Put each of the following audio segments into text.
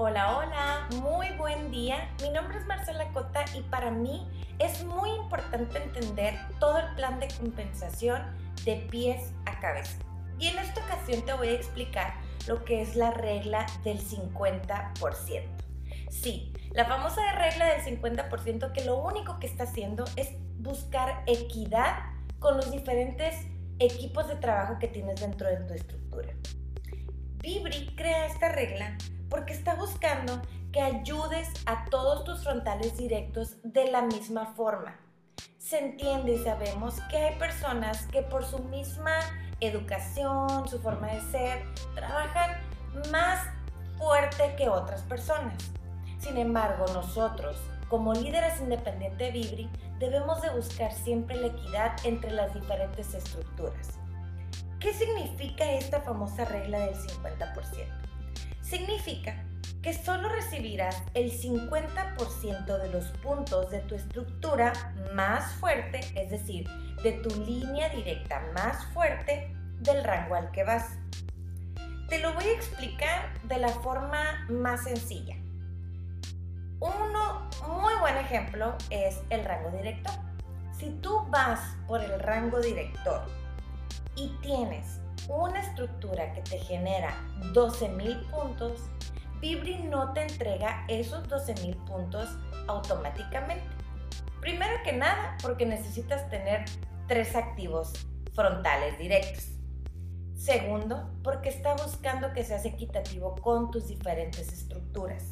Hola, hola, muy buen día. Mi nombre es Marcela Cota y para mí es muy importante entender todo el plan de compensación de pies a cabeza. Y en esta ocasión te voy a explicar lo que es la regla del 50%. Sí, la famosa regla del 50% que lo único que está haciendo es buscar equidad con los diferentes equipos de trabajo que tienes dentro de tu estructura. Vibri crea esta regla porque está buscando que ayudes a todos tus frontales directos de la misma forma. Se entiende y sabemos que hay personas que por su misma educación, su forma de ser, trabajan más fuerte que otras personas. Sin embargo, nosotros, como líderes independientes de Vibri, debemos de buscar siempre la equidad entre las diferentes estructuras. ¿Qué significa esta famosa regla del 50%? Significa que solo recibirás el 50% de los puntos de tu estructura más fuerte, es decir, de tu línea directa más fuerte del rango al que vas. Te lo voy a explicar de la forma más sencilla. Uno muy buen ejemplo es el rango director. Si tú vas por el rango director y tienes una estructura que te genera 12.000 puntos, Vibri no te entrega esos 12.000 puntos automáticamente. Primero que nada, porque necesitas tener tres activos frontales directos. Segundo, porque está buscando que seas equitativo con tus diferentes estructuras.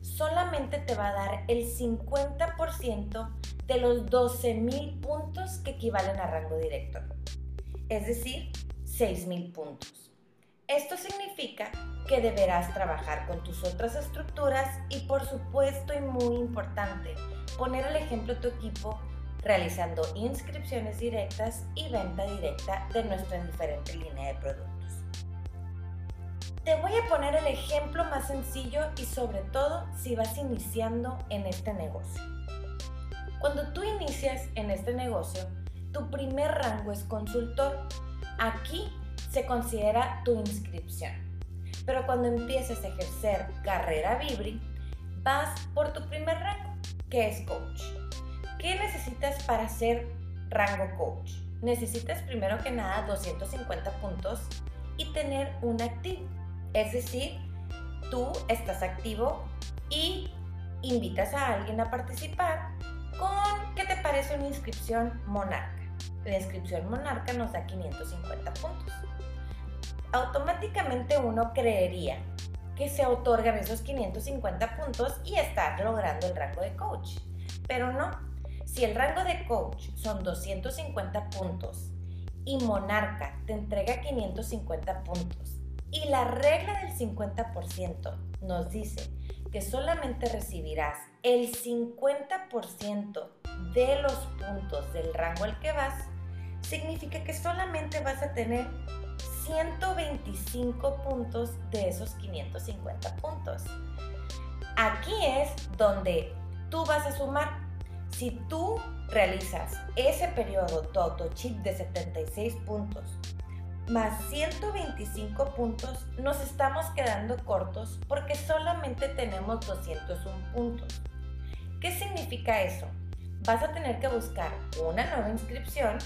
Solamente te va a dar el 50% de los 12.000 puntos que equivalen a rango director. Es decir, 6.000 puntos. Esto significa que deberás trabajar con tus otras estructuras y por supuesto y muy importante, poner el ejemplo tu equipo realizando inscripciones directas y venta directa de nuestra diferente línea de productos. Te voy a poner el ejemplo más sencillo y sobre todo si vas iniciando en este negocio. Cuando tú inicias en este negocio, tu primer rango es consultor Aquí se considera tu inscripción. Pero cuando empieces a ejercer carrera Vibri, vas por tu primer rango, que es coach. ¿Qué necesitas para ser rango coach? Necesitas primero que nada 250 puntos y tener un activo. Es decir, tú estás activo y invitas a alguien a participar con, ¿qué te parece una inscripción monarca? La inscripción monarca nos da 550 puntos. Automáticamente uno creería que se otorgan esos 550 puntos y estar logrando el rango de coach. Pero no, si el rango de coach son 250 puntos y monarca te entrega 550 puntos y la regla del 50% nos dice que solamente recibirás el 50% de los puntos del rango al que vas, significa que solamente vas a tener 125 puntos de esos 550 puntos. Aquí es donde tú vas a sumar. Si tú realizas ese periodo Toto Chip de 76 puntos más 125 puntos, nos estamos quedando cortos porque solamente tenemos 201 puntos. ¿Qué significa eso? Vas a tener que buscar una nueva inscripción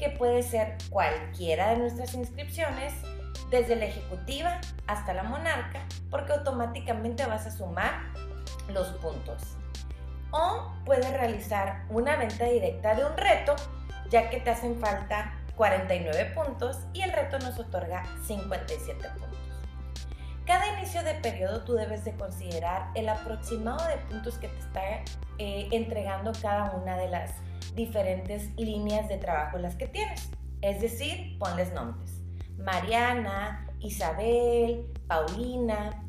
que puede ser cualquiera de nuestras inscripciones, desde la ejecutiva hasta la monarca, porque automáticamente vas a sumar los puntos. O puedes realizar una venta directa de un reto, ya que te hacen falta 49 puntos y el reto nos otorga 57 puntos. Cada inicio de periodo tú debes de considerar el aproximado de puntos que te está eh, entregando cada una de las diferentes líneas de trabajo las que tienes. Es decir, ponles nombres. Mariana, Isabel, Paulina,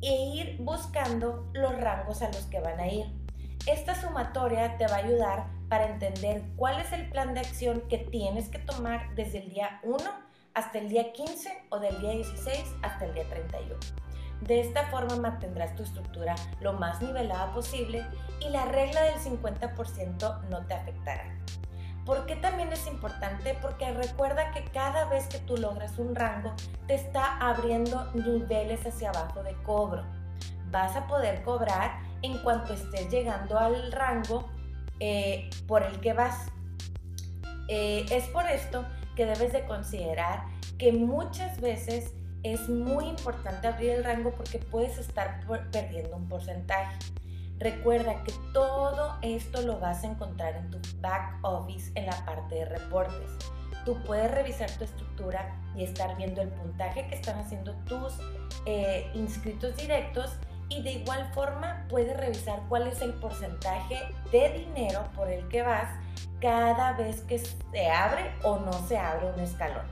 e ir buscando los rangos a los que van a ir. Esta sumatoria te va a ayudar para entender cuál es el plan de acción que tienes que tomar desde el día 1 hasta el día 15 o del día 16 hasta el día 31. De esta forma mantendrás tu estructura lo más nivelada posible y la regla del 50% no te afectará. ¿Por qué también es importante? Porque recuerda que cada vez que tú logras un rango, te está abriendo niveles hacia abajo de cobro. vas a poder cobrar en cuanto estés llegando al rango eh, por el que vas. Eh, es por esto que debes de considerar que muchas veces es muy importante abrir el rango porque puedes estar perdiendo un porcentaje. Recuerda que todo esto lo vas a encontrar en tu back office en la parte de reportes. Tú puedes revisar tu estructura y estar viendo el puntaje que están haciendo tus eh, inscritos directos y de igual forma puedes revisar cuál es el porcentaje de dinero por el que vas cada vez que se abre o no se abre un escalón.